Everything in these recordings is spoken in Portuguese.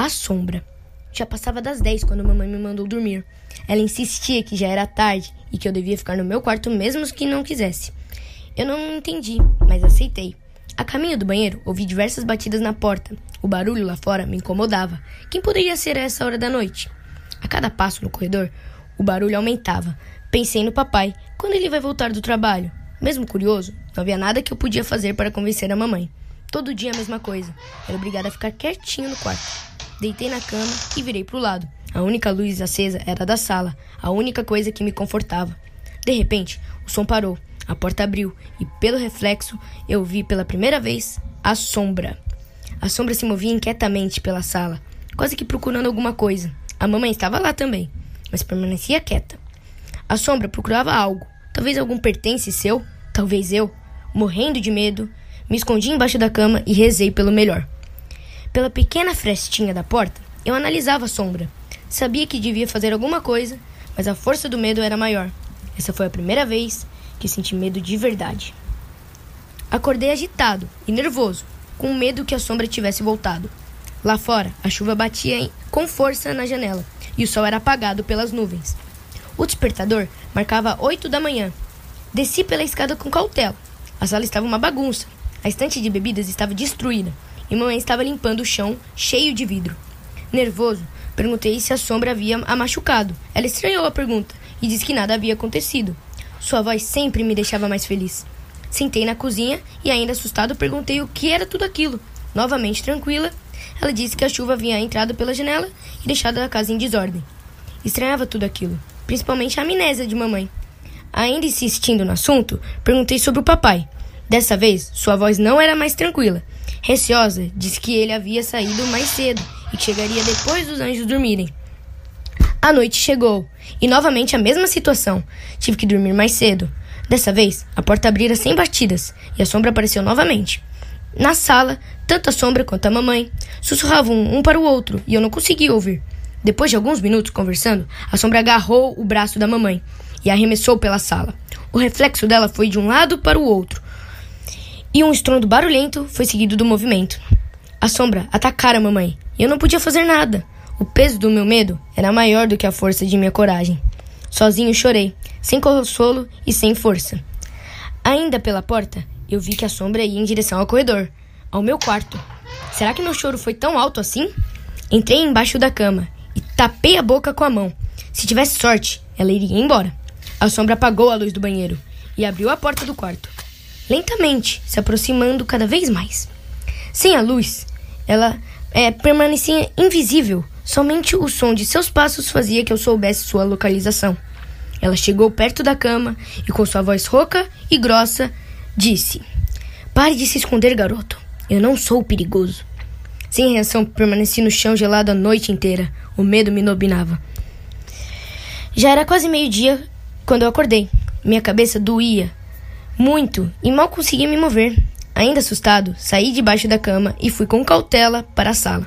A sombra. Já passava das 10 quando mamãe me mandou dormir. Ela insistia que já era tarde e que eu devia ficar no meu quarto mesmo que não quisesse. Eu não entendi, mas aceitei. A caminho do banheiro, ouvi diversas batidas na porta. O barulho lá fora me incomodava. Quem poderia ser a essa hora da noite? A cada passo no corredor, o barulho aumentava. Pensei no papai. Quando ele vai voltar do trabalho? Mesmo curioso, não havia nada que eu podia fazer para convencer a mamãe. Todo dia a mesma coisa. Era obrigada a ficar quietinho no quarto. Deitei na cama e virei para o lado. A única luz acesa era da sala, a única coisa que me confortava. De repente, o som parou, a porta abriu e, pelo reflexo, eu vi pela primeira vez a sombra. A sombra se movia inquietamente pela sala, quase que procurando alguma coisa. A mamãe estava lá também, mas permanecia quieta. A sombra procurava algo, talvez algum pertence seu, talvez eu. Morrendo de medo, me escondi embaixo da cama e rezei pelo melhor. Pela pequena frestinha da porta, eu analisava a sombra. Sabia que devia fazer alguma coisa, mas a força do medo era maior. Essa foi a primeira vez que senti medo de verdade. Acordei agitado e nervoso, com medo que a sombra tivesse voltado. Lá fora, a chuva batia com força na janela e o sol era apagado pelas nuvens. O despertador marcava oito da manhã. Desci pela escada com cautela. A sala estava uma bagunça. A estante de bebidas estava destruída e mamãe estava limpando o chão cheio de vidro. Nervoso, perguntei se a sombra havia a machucado. Ela estranhou a pergunta e disse que nada havia acontecido. Sua voz sempre me deixava mais feliz. Sentei na cozinha e, ainda assustado, perguntei o que era tudo aquilo. Novamente tranquila, ela disse que a chuva havia entrado pela janela e deixado a casa em desordem. Estranhava tudo aquilo, principalmente a amnésia de mamãe. Ainda insistindo no assunto, perguntei sobre o papai. Dessa vez, sua voz não era mais tranquila Receosa, disse que ele havia saído mais cedo e que chegaria depois dos anjos dormirem. A noite chegou e novamente a mesma situação. Tive que dormir mais cedo. Dessa vez, a porta abrira sem batidas e a sombra apareceu novamente. Na sala, tanto a sombra quanto a mamãe sussurravam um para o outro e eu não conseguia ouvir. Depois de alguns minutos conversando, a sombra agarrou o braço da mamãe e arremessou pela sala. O reflexo dela foi de um lado para o outro, e um estrondo barulhento foi seguido do movimento. A sombra atacara a mamãe e eu não podia fazer nada. O peso do meu medo era maior do que a força de minha coragem. Sozinho chorei, sem consolo e sem força. Ainda pela porta, eu vi que a sombra ia em direção ao corredor, ao meu quarto. Será que meu choro foi tão alto assim? Entrei embaixo da cama e tapei a boca com a mão. Se tivesse sorte, ela iria embora. A sombra apagou a luz do banheiro e abriu a porta do quarto lentamente, se aproximando cada vez mais. Sem a luz, ela é, permanecia invisível. Somente o som de seus passos fazia que eu soubesse sua localização. Ela chegou perto da cama e, com sua voz rouca e grossa, disse: Pare de se esconder, garoto. Eu não sou perigoso. Sem reação, permaneci no chão gelado a noite inteira. O medo me dominava. Já era quase meio-dia quando eu acordei. Minha cabeça doía muito e mal conseguia me mover. Ainda assustado, saí debaixo da cama e fui com cautela para a sala.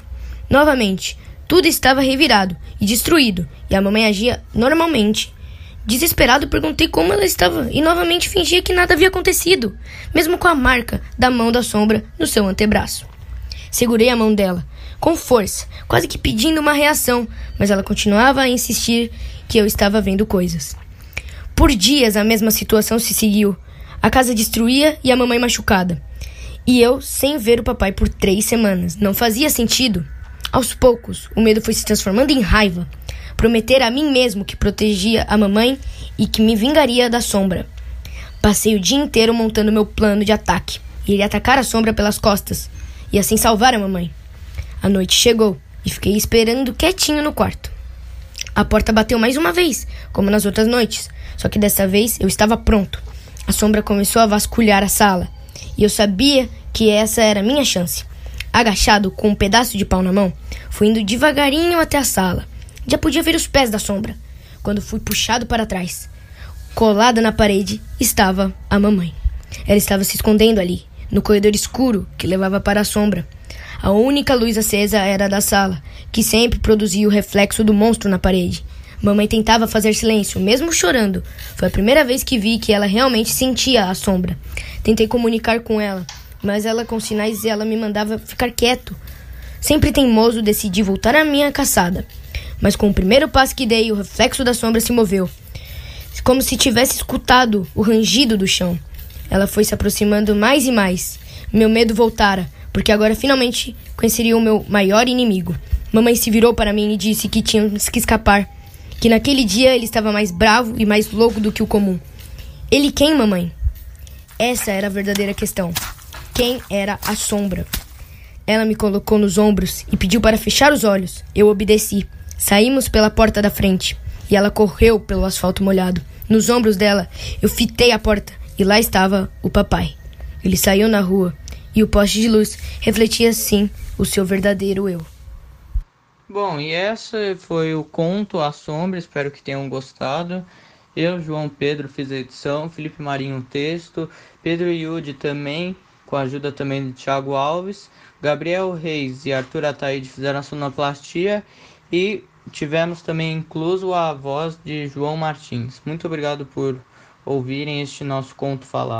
Novamente, tudo estava revirado e destruído, e a mamãe agia normalmente. Desesperado, perguntei como ela estava e novamente fingia que nada havia acontecido, mesmo com a marca da mão da sombra no seu antebraço. Segurei a mão dela, com força, quase que pedindo uma reação, mas ela continuava a insistir que eu estava vendo coisas. Por dias a mesma situação se seguiu, a casa destruía e a mamãe machucada. E eu sem ver o papai por três semanas. Não fazia sentido. Aos poucos, o medo foi se transformando em raiva. Prometer a mim mesmo que protegia a mamãe e que me vingaria da sombra. Passei o dia inteiro montando meu plano de ataque. Iria atacar a sombra pelas costas e assim salvar a mamãe. A noite chegou e fiquei esperando quietinho no quarto. A porta bateu mais uma vez, como nas outras noites, só que dessa vez eu estava pronto. A sombra começou a vasculhar a sala, e eu sabia que essa era a minha chance. Agachado, com um pedaço de pau na mão, fui indo devagarinho até a sala. Já podia ver os pés da sombra, quando fui puxado para trás. Colada na parede estava a mamãe. Ela estava se escondendo ali, no corredor escuro que levava para a sombra. A única luz acesa era a da sala, que sempre produzia o reflexo do monstro na parede. Mamãe tentava fazer silêncio, mesmo chorando. Foi a primeira vez que vi que ela realmente sentia a sombra. Tentei comunicar com ela, mas ela com sinais ela me mandava ficar quieto. Sempre teimoso, decidi voltar à minha caçada. Mas com o primeiro passo que dei, o reflexo da sombra se moveu, como se tivesse escutado o rangido do chão. Ela foi se aproximando mais e mais. Meu medo voltara, porque agora finalmente conheceria o meu maior inimigo. Mamãe se virou para mim e disse que tínhamos que escapar, que naquele dia ele estava mais bravo e mais louco do que o comum. Ele quem, mamãe? Essa era a verdadeira questão. Quem era a sombra? Ela me colocou nos ombros e pediu para fechar os olhos. Eu obedeci. Saímos pela porta da frente e ela correu pelo asfalto molhado. Nos ombros dela, eu fitei a porta e lá estava o papai. Ele saiu na rua e o poste de luz refletia assim o seu verdadeiro eu. Bom, e essa foi o conto A Sombra, espero que tenham gostado. Eu, João Pedro, fiz a edição, Felipe Marinho o texto, Pedro Yudi também, com a ajuda também de Thiago Alves, Gabriel Reis e Arthur Ataíde fizeram a sonoplastia e tivemos também incluso a voz de João Martins. Muito obrigado por ouvirem este nosso conto falar.